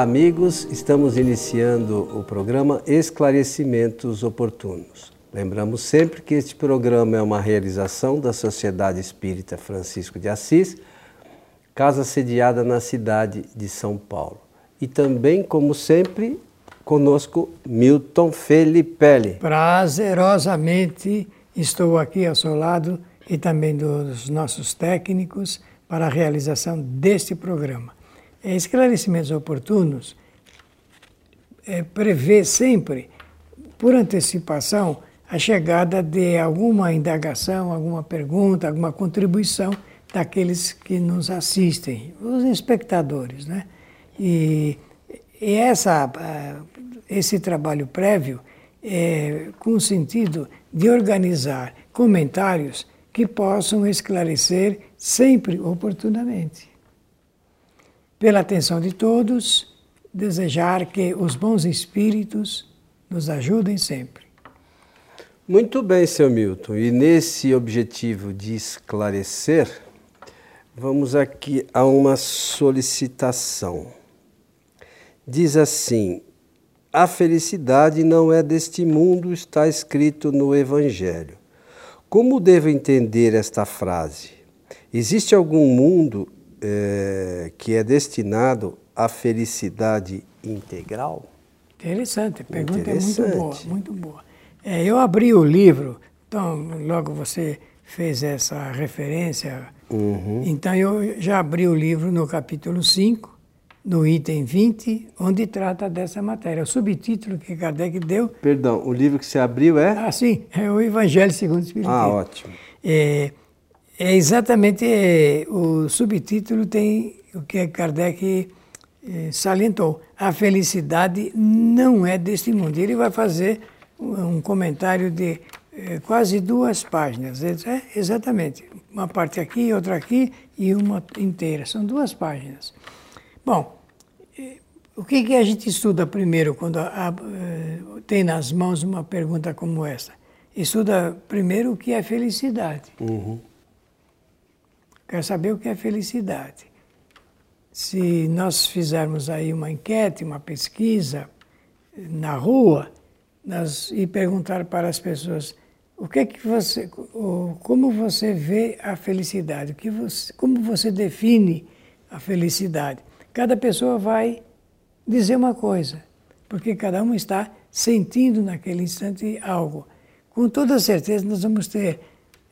Olá, amigos. Estamos iniciando o programa Esclarecimentos Oportunos. Lembramos sempre que este programa é uma realização da Sociedade Espírita Francisco de Assis, casa sediada na cidade de São Paulo. E também, como sempre, conosco Milton Felipe. Prazerosamente estou aqui ao seu lado e também dos nossos técnicos para a realização deste programa. Esclarecimentos oportunos é, prevê sempre, por antecipação, a chegada de alguma indagação, alguma pergunta, alguma contribuição daqueles que nos assistem, os espectadores, né? E, e essa, esse trabalho prévio é com o sentido de organizar comentários que possam esclarecer sempre oportunamente. Pela atenção de todos, desejar que os bons espíritos nos ajudem sempre. Muito bem, seu Milton. E nesse objetivo de esclarecer, vamos aqui a uma solicitação. Diz assim: A felicidade não é deste mundo, está escrito no Evangelho. Como devo entender esta frase? Existe algum mundo é, que é destinado à felicidade integral? Interessante, a pergunta Interessante. é muito boa, muito boa. É, eu abri o livro, então logo você fez essa referência, uhum. então eu já abri o livro no capítulo 5, no item 20, onde trata dessa matéria. O subtítulo que Kardec deu. Perdão, o livro que você abriu é? Ah, sim, é o Evangelho segundo o Espiritismo. Ah, ótimo. É, é exatamente é, o subtítulo tem o que Kardec é, salientou. A felicidade não é deste mundo. Ele vai fazer um comentário de é, quase duas páginas. É, exatamente. Uma parte aqui, outra aqui e uma inteira. São duas páginas. Bom, é, o que, que a gente estuda primeiro quando a, a, é, tem nas mãos uma pergunta como essa? Estuda primeiro o que é felicidade. Uhum. Quer saber o que é felicidade. Se nós fizermos aí uma enquete, uma pesquisa na rua, nós, e perguntar para as pessoas o que é que você, como você vê a felicidade, o que você, como você define a felicidade. Cada pessoa vai dizer uma coisa, porque cada um está sentindo naquele instante algo. Com toda certeza nós vamos ter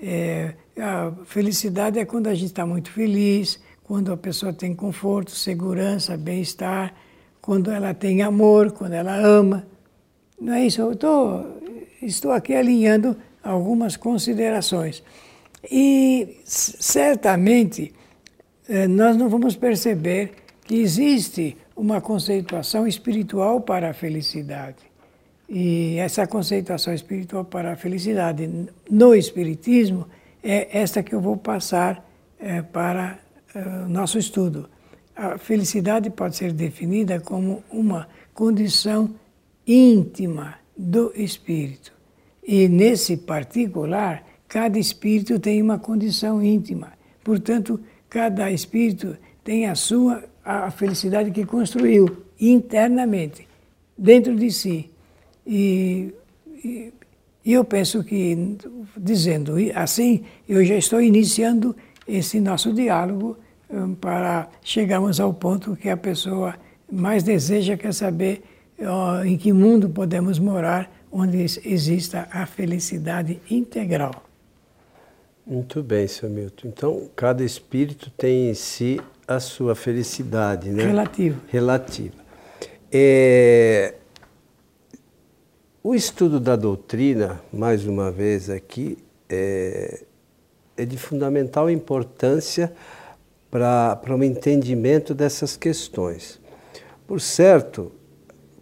é, a felicidade é quando a gente está muito feliz, quando a pessoa tem conforto, segurança, bem-estar, quando ela tem amor, quando ela ama. Não é isso? Eu tô, estou aqui alinhando algumas considerações. E certamente eh, nós não vamos perceber que existe uma conceituação espiritual para a felicidade. E essa conceituação espiritual para a felicidade no Espiritismo é esta que eu vou passar é, para eh, o nosso estudo. A felicidade pode ser definida como uma condição íntima do espírito. E nesse particular, cada espírito tem uma condição íntima. Portanto, cada espírito tem a sua a felicidade que construiu internamente, dentro de si. E, e, e eu penso que, dizendo assim, eu já estou iniciando esse nosso diálogo um, para chegarmos ao ponto que a pessoa mais deseja, quer saber em que mundo podemos morar onde exista a felicidade integral. Muito bem, seu Milton. Então, cada espírito tem em si a sua felicidade, né? Relativa. Relativa. É... O estudo da doutrina, mais uma vez aqui, é, é de fundamental importância para o um entendimento dessas questões. Por certo,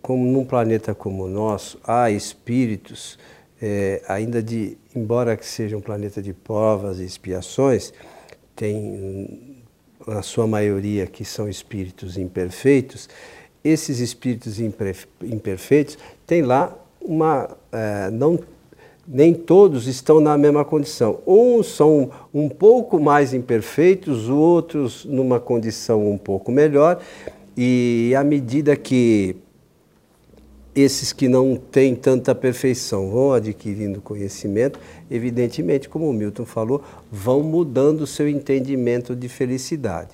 como num planeta como o nosso, há espíritos, é, ainda de, embora que seja um planeta de provas e expiações, tem a sua maioria que são espíritos imperfeitos, esses espíritos imperfeitos têm lá uma. É, não, nem todos estão na mesma condição. Uns são um pouco mais imperfeitos, outros numa condição um pouco melhor, E à medida que esses que não têm tanta perfeição vão adquirindo conhecimento, evidentemente, como o Milton falou, vão mudando o seu entendimento de felicidade.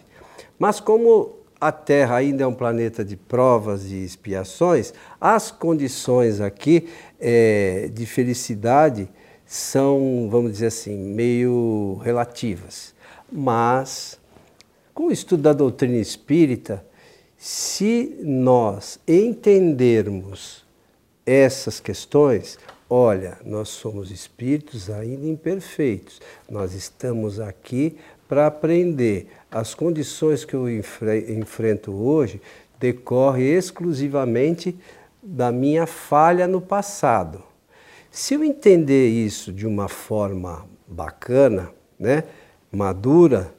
Mas como a Terra ainda é um planeta de provas e expiações, as condições aqui é, de felicidade são, vamos dizer assim, meio relativas. Mas, com o estudo da doutrina espírita, se nós entendermos essas questões, olha, nós somos espíritos ainda imperfeitos, nós estamos aqui para aprender. As condições que eu enfre enfrento hoje decorrem exclusivamente da minha falha no passado. Se eu entender isso de uma forma bacana, né, madura,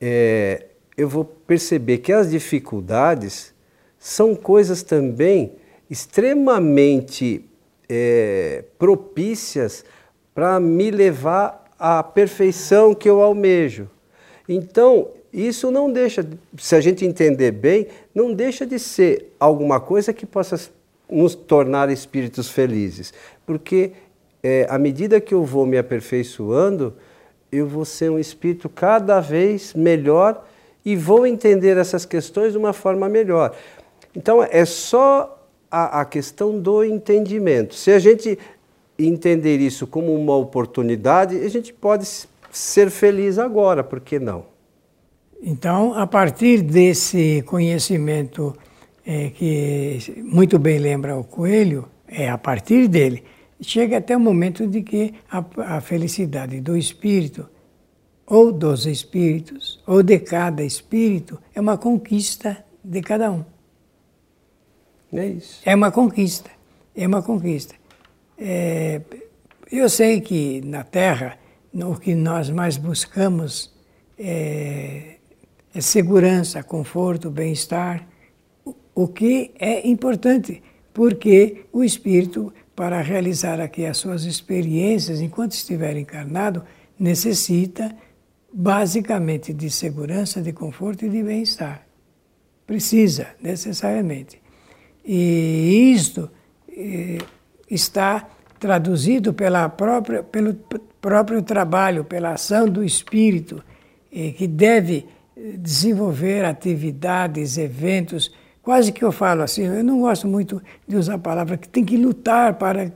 é, eu vou perceber que as dificuldades são coisas também extremamente é, propícias para me levar à perfeição que eu almejo. Então, isso não deixa, se a gente entender bem, não deixa de ser alguma coisa que possa nos tornar espíritos felizes. Porque é, à medida que eu vou me aperfeiçoando, eu vou ser um espírito cada vez melhor e vou entender essas questões de uma forma melhor. Então, é só a, a questão do entendimento. Se a gente entender isso como uma oportunidade, a gente pode ser feliz agora, por que não? Então, a partir desse conhecimento é, que muito bem lembra o coelho, é a partir dele, chega até o momento de que a, a felicidade do espírito ou dos espíritos, ou de cada espírito, é uma conquista de cada um. É isso. É uma conquista. É uma conquista. É, eu sei que na Terra, o que nós mais buscamos é, é segurança, conforto, bem-estar, o que é importante, porque o espírito, para realizar aqui as suas experiências enquanto estiver encarnado, necessita basicamente de segurança, de conforto e de bem-estar. Precisa, necessariamente. E isto eh, está traduzido pela própria, pelo próprio trabalho, pela ação do espírito, eh, que deve desenvolver atividades, eventos. Quase que eu falo assim, eu não gosto muito de usar a palavra que tem que lutar para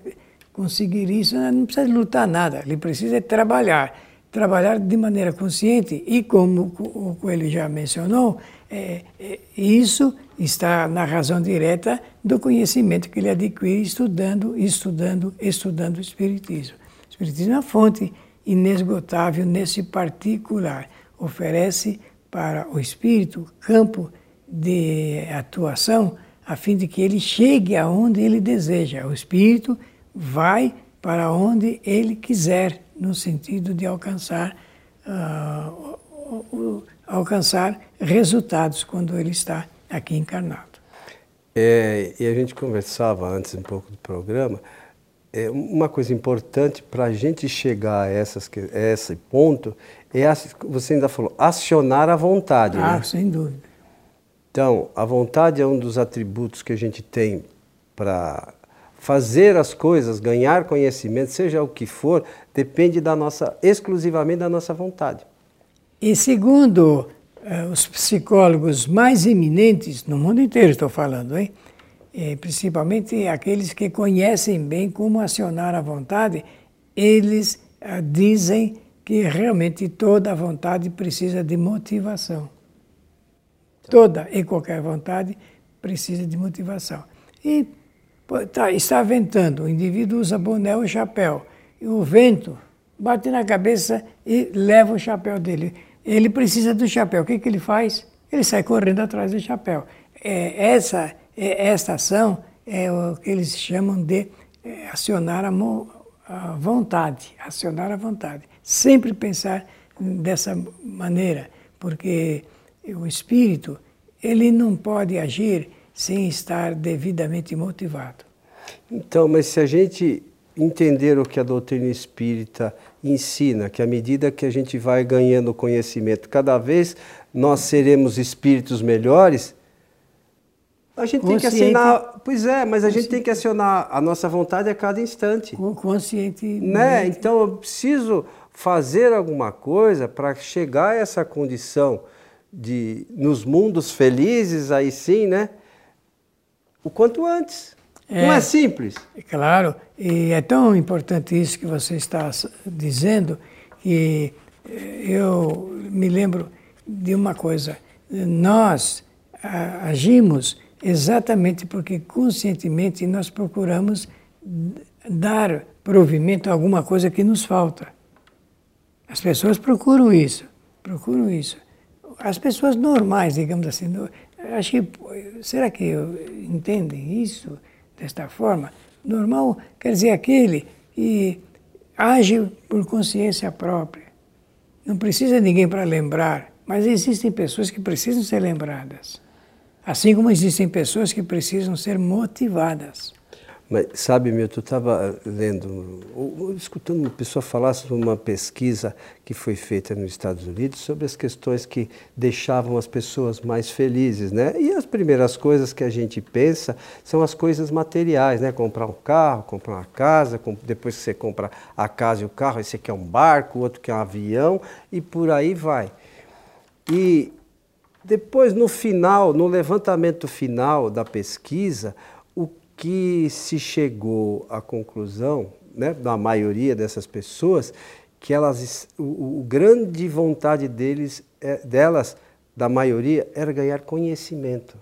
conseguir isso. Não precisa lutar nada, ele precisa trabalhar trabalhar de maneira consciente e, como o Coelho já mencionou, é, é, isso está na razão direta do conhecimento que ele adquire estudando, estudando, estudando o Espiritismo. O Espiritismo é uma fonte inesgotável nesse particular. Oferece para o espírito campo de atuação a fim de que ele chegue aonde ele deseja. O espírito vai para onde ele quiser no sentido de alcançar, uh, alcançar resultados quando ele está aqui encarnado. É, e a gente conversava antes um pouco do programa, é, uma coisa importante para a gente chegar a, essas, a esse ponto é, você ainda falou, acionar a vontade. Ah, né? sem dúvida. Então, a vontade é um dos atributos que a gente tem para fazer as coisas, ganhar conhecimento, seja o que for, depende da nossa exclusivamente da nossa vontade. E segundo eh, os psicólogos mais eminentes no mundo inteiro, estou falando, hein? E principalmente aqueles que conhecem bem como acionar a vontade, eles eh, dizem que realmente toda vontade precisa de motivação. Toda e qualquer vontade precisa de motivação. E Tá, está ventando, o indivíduo usa boné ou chapéu. E o vento bate na cabeça e leva o chapéu dele. Ele precisa do chapéu. O que, que ele faz? Ele sai correndo atrás do chapéu. É, essa, é, essa ação é o que eles chamam de é, acionar a, a vontade. Acionar a vontade. Sempre pensar dessa maneira, porque o espírito ele não pode agir sem estar devidamente motivado. Então, mas se a gente entender o que a doutrina espírita ensina, que à medida que a gente vai ganhando conhecimento, cada vez nós seremos espíritos melhores, A gente tem que assinar. Pois é, mas a gente tem que acionar a nossa vontade a cada instante. Consciente. Né? Então eu preciso fazer alguma coisa para chegar a essa condição de nos mundos felizes, aí sim, né? O quanto antes. É, Não é simples. É claro, e é tão importante isso que você está dizendo que eh, eu me lembro de uma coisa. Nós agimos exatamente porque conscientemente nós procuramos dar provimento a alguma coisa que nos falta. As pessoas procuram isso, procuram isso. As pessoas normais, digamos assim, acho que, será que entendem isso desta forma? Normal quer dizer aquele que age por consciência própria. Não precisa ninguém para lembrar, mas existem pessoas que precisam ser lembradas. Assim como existem pessoas que precisam ser motivadas. Mas sabe, Milton, eu estava lendo, ou, escutando uma pessoa falar sobre uma pesquisa que foi feita nos Estados Unidos sobre as questões que deixavam as pessoas mais felizes, né? E as primeiras coisas que a gente pensa são as coisas materiais, né? Comprar um carro, comprar uma casa, depois que você compra a casa e o carro, esse aqui é um barco, o outro que é um avião e por aí vai. E depois, no final, no levantamento final da pesquisa, que se chegou à conclusão, né, da maioria dessas pessoas, que elas, o, o grande vontade deles, é, delas, da maioria, era ganhar conhecimento.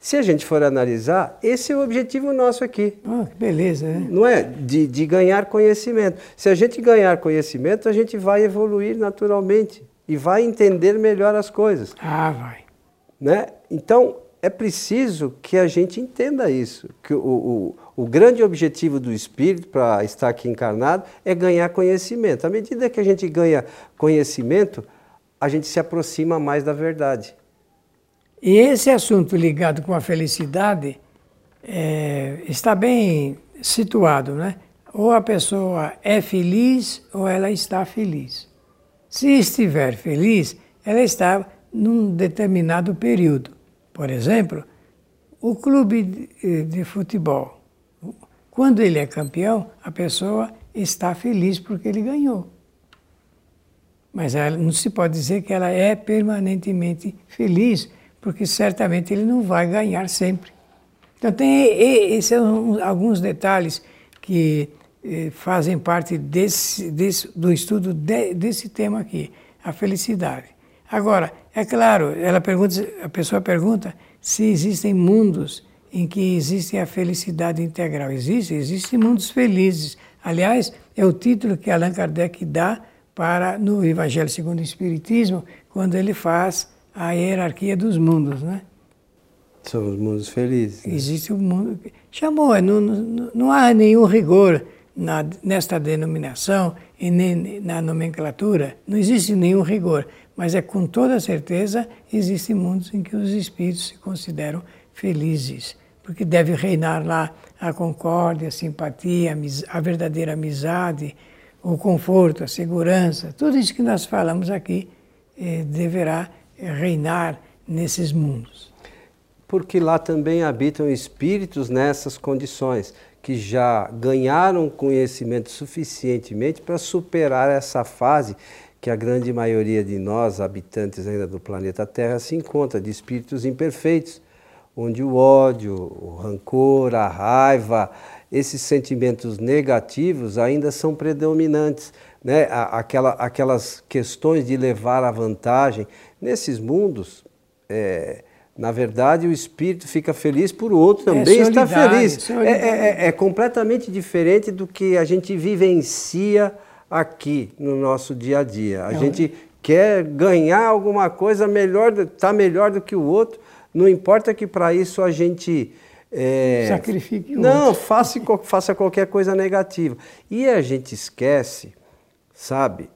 Se a gente for analisar, esse é o objetivo nosso aqui. Ah, que beleza, né? Não é? De, de ganhar conhecimento. Se a gente ganhar conhecimento, a gente vai evoluir naturalmente e vai entender melhor as coisas. Ah, vai. Né? Então, é preciso que a gente entenda isso, que o, o, o grande objetivo do espírito para estar aqui encarnado é ganhar conhecimento. À medida que a gente ganha conhecimento, a gente se aproxima mais da verdade. E esse assunto ligado com a felicidade é, está bem situado, né? Ou a pessoa é feliz ou ela está feliz. Se estiver feliz, ela está num determinado período. Por exemplo, o clube de, futebol. Quando ele é campeão, a pessoa está feliz porque ele ganhou. Mas ela, não se pode dizer que ela é permanentemente feliz, porque certamente ele não vai ganhar sempre. Então, tem esses são alguns detalhes que eh, fazem parte desse, desse, do estudo de, desse tema aqui, a felicidade. Agora, é claro, ela pergunta, a pessoa pergunta se existem mundos em que existe a felicidade integral. Existe, existem mundos felizes. Aliás, é o título que Allan Kardec dá para no Evangelho segundo o Espiritismo, quando ele faz a hierarquia dos mundos, né? São os mundos felizes. Né? Existe o um mundo. Chamou, não, não, não há nenhum rigor na, nesta denominação e nem na nomenclatura, não existe nenhum rigor mas é com toda certeza existem mundos em que os espíritos se consideram felizes, porque deve reinar lá a concórdia, a simpatia, a verdadeira amizade, o conforto, a segurança, tudo isso que nós falamos aqui eh, deverá reinar nesses mundos. Porque lá também habitam espíritos nessas condições, que já ganharam conhecimento suficientemente para superar essa fase que a grande maioria de nós, habitantes ainda do planeta Terra, se encontra, de espíritos imperfeitos, onde o ódio, o rancor, a raiva, esses sentimentos negativos ainda são predominantes. Né? Aquela, aquelas questões de levar a vantagem. Nesses mundos, é, na verdade, o espírito fica feliz por o outro é também é estar feliz. É, é, é, é completamente diferente do que a gente vivencia aqui no nosso dia a dia. A gente quer ganhar alguma coisa melhor, tá melhor do que o outro. Não importa que para isso a gente é, sacrifique o não outro. faça faça qualquer coisa negativa. E a gente esquece, sabe?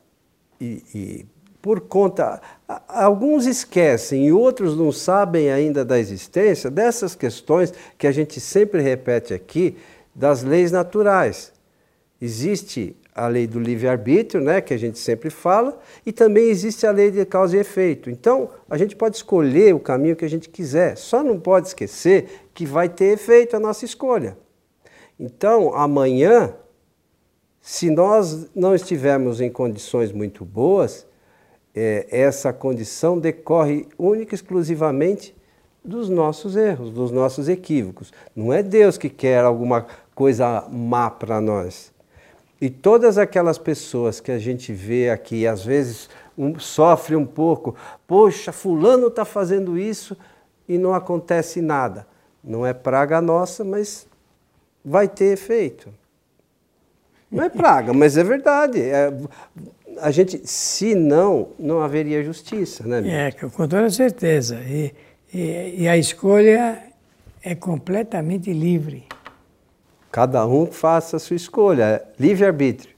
E, e por conta alguns esquecem e outros não sabem ainda da existência dessas questões que a gente sempre repete aqui das leis naturais Existe a lei do livre-arbítrio, né, que a gente sempre fala, e também existe a lei de causa e efeito. Então, a gente pode escolher o caminho que a gente quiser, só não pode esquecer que vai ter efeito a nossa escolha. Então, amanhã, se nós não estivermos em condições muito boas, é, essa condição decorre única e exclusivamente dos nossos erros, dos nossos equívocos. Não é Deus que quer alguma coisa má para nós. E todas aquelas pessoas que a gente vê aqui, às vezes um, sofre um pouco, poxa, fulano está fazendo isso e não acontece nada. Não é praga nossa, mas vai ter efeito. Não é praga, mas é verdade. É, a gente, se não, não haveria justiça, né? Amigo? É, com toda certeza. E, e, e a escolha é completamente livre. Cada um faça a sua escolha, é livre-arbítrio.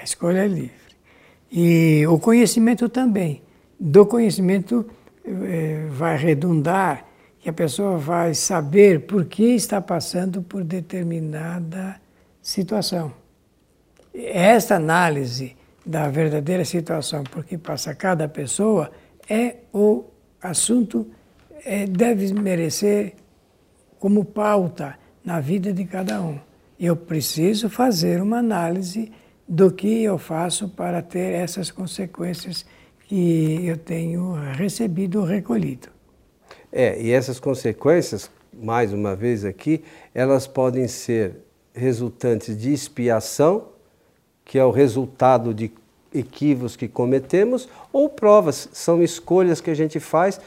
A escolha é livre. E o conhecimento também. Do conhecimento eh, vai redundar que a pessoa vai saber por que está passando por determinada situação. Esta análise da verdadeira situação por que passa cada pessoa é o assunto, é, deve merecer como pauta na vida de cada um. Eu preciso fazer uma análise do que eu faço para ter essas consequências que eu tenho recebido ou recolhido. É, e essas consequências, mais uma vez aqui, elas podem ser resultantes de expiação, que é o resultado de equívocos que cometemos, ou provas, são escolhas que a gente faz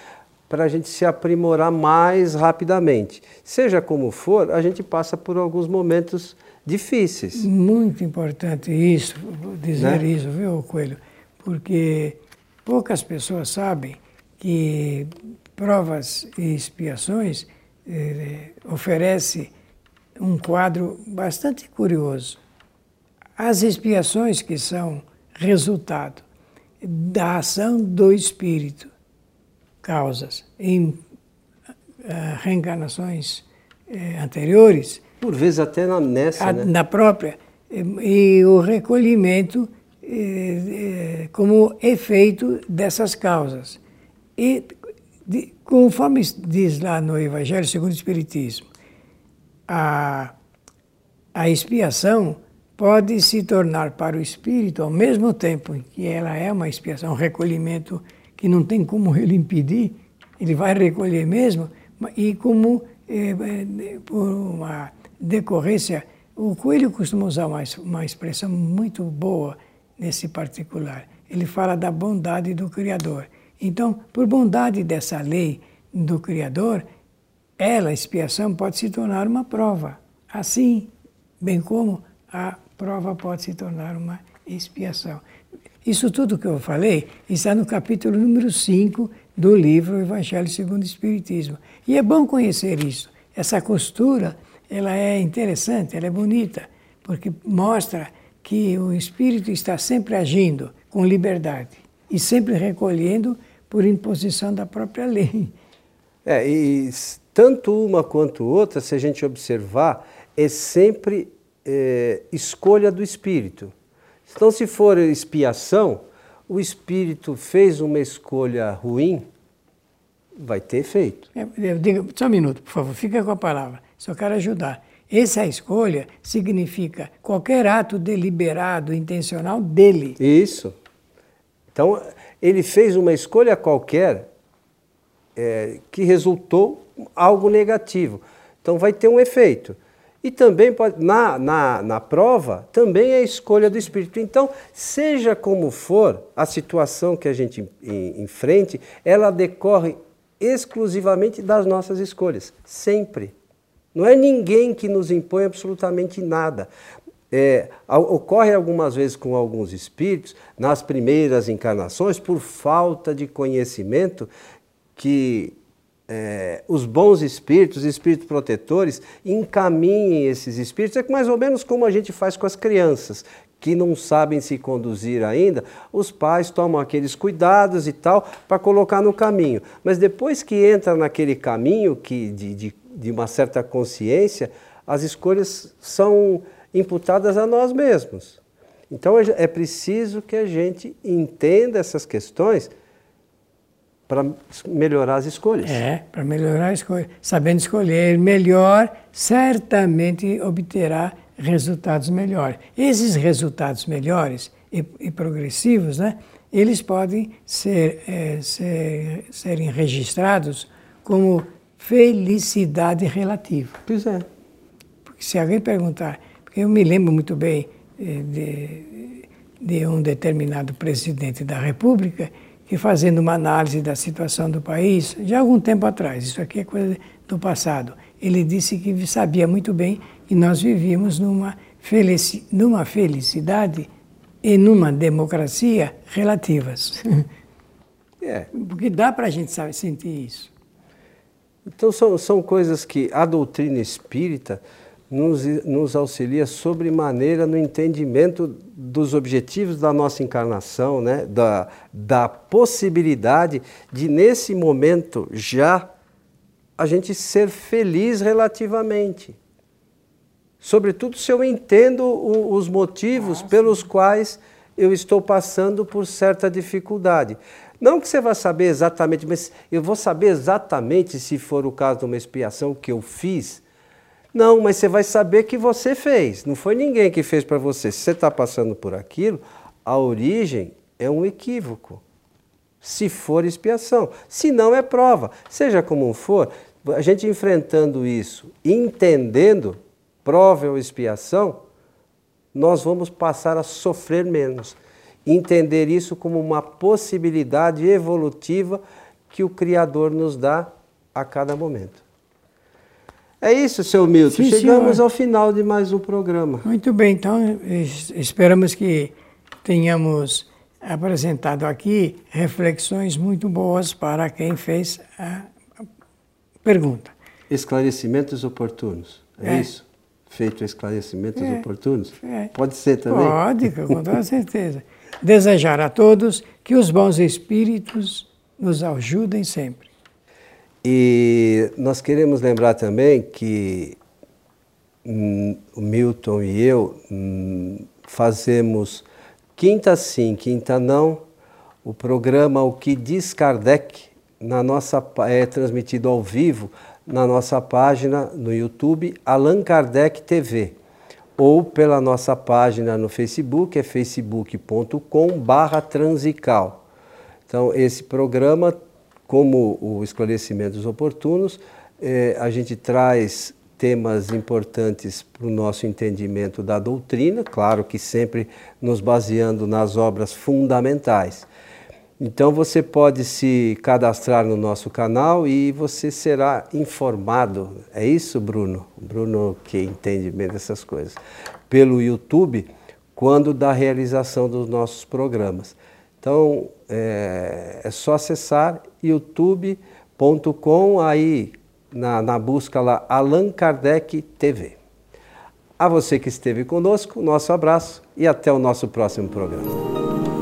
para a gente se aprimorar mais rapidamente. Seja como for, a gente passa por alguns momentos difíceis. Muito importante isso, dizer né? isso, viu, Coelho? Porque poucas pessoas sabem que provas e expiações eh, oferece um quadro bastante curioso. As expiações que são resultado da ação do espírito causas em uh, reencarnações uh, anteriores. Por vezes até na, nessa, a, né? Na própria. E, e o recolhimento eh, como efeito dessas causas. E, de, conforme diz lá no Evangelho segundo o Espiritismo, a, a expiação pode se tornar para o espírito, ao mesmo tempo que ela é uma expiação, um recolhimento que não tem como ele impedir, ele vai recolher mesmo, e como eh, eh, por uma decorrência, o Coelho costuma usar uma, uma expressão muito boa nesse particular. Ele fala da bondade do Criador. Então, por bondade dessa lei do Criador, ela, a expiação, pode se tornar uma prova. Assim, bem como a prova pode se tornar uma expiação. Isso tudo que eu falei está no capítulo número 5 do livro Evangelho segundo o Espiritismo. E é bom conhecer isso. Essa costura, ela é interessante, ela é bonita, porque mostra que o espírito está sempre agindo com liberdade e sempre recolhendo por imposição da própria lei. É, e tanto uma quanto outra, se a gente observar, é sempre é, escolha do espírito. Então, se for expiação, o espírito fez uma escolha ruim, vai ter efeito. É, diga, só um minuto, por favor, fica com a palavra. Só quero ajudar. Essa escolha significa qualquer ato deliberado, intencional dele. Isso. Então, ele fez uma escolha qualquer é, que resultou algo negativo. Então, vai ter um efeito. E também pode, na, na, na prova, também é a escolha do Espírito. Então, seja como for a situação que a gente enfrente, ela decorre exclusivamente das nossas escolhas, sempre. Não é ninguém que nos impõe absolutamente nada. É, ocorre algumas vezes com alguns espíritos, nas primeiras encarnações, por falta de conhecimento, que é, os bons espíritos, espíritos protetores, encaminhem esses espíritos. É mais ou menos como a gente faz com as crianças, que não sabem se conduzir ainda, os pais tomam aqueles cuidados e tal para colocar no caminho. Mas depois que entra naquele caminho que de, de, de uma certa consciência, as escolhas são imputadas a nós mesmos. Então é preciso que a gente entenda essas questões para melhorar as escolhas. É, para melhorar as escolhas. Sabendo escolher melhor, certamente obterá resultados melhores. Esses resultados melhores e, e progressivos, né, eles podem ser, é, ser, serem registrados como felicidade relativa. Pois é. Porque se alguém perguntar, porque eu me lembro muito bem eh, de, de um determinado presidente da República que fazendo uma análise da situação do país, já há algum tempo atrás, isso aqui é coisa do passado, ele disse que sabia muito bem que nós vivíamos numa, felici numa felicidade e numa democracia relativas. É. Porque dá para a gente sabe, sentir isso. Então são, são coisas que a doutrina espírita nos, nos auxilia sobremaneira no entendimento dos objetivos da nossa encarnação, né? da, da possibilidade de, nesse momento, já a gente ser feliz relativamente. Sobretudo se eu entendo o, os motivos ah, pelos quais eu estou passando por certa dificuldade. Não que você vá saber exatamente, mas eu vou saber exatamente se for o caso de uma expiação que eu fiz não, mas você vai saber que você fez, não foi ninguém que fez para você. Se você está passando por aquilo, a origem é um equívoco. Se for expiação, se não é prova. Seja como for, a gente enfrentando isso, entendendo prova ou expiação, nós vamos passar a sofrer menos. Entender isso como uma possibilidade evolutiva que o Criador nos dá a cada momento. É isso, seu Milton. Sim, Chegamos senhor. ao final de mais um programa. Muito bem, então esperamos que tenhamos apresentado aqui reflexões muito boas para quem fez a pergunta. Esclarecimentos oportunos, é, é. isso? Feito esclarecimentos é. oportunos? É. Pode ser também? Pode, com toda certeza. Desejar a todos que os bons espíritos nos ajudem sempre. E nós queremos lembrar também que hum, o Milton e eu hum, fazemos quinta sim, quinta não, o programa O que diz Kardec na nossa, é transmitido ao vivo na nossa página no YouTube Allan Kardec TV ou pela nossa página no Facebook, é facebook.com barra transical. Então esse programa como o esclarecimentos oportunos, eh, a gente traz temas importantes para o nosso entendimento da doutrina, claro que sempre nos baseando nas obras fundamentais. Então você pode se cadastrar no nosso canal e você será informado. É isso, Bruno? Bruno que entende bem dessas coisas. Pelo YouTube, quando da realização dos nossos programas. Então é, é só acessar youtube.com, aí na, na busca lá Allan Kardec TV. A você que esteve conosco, nosso abraço e até o nosso próximo programa.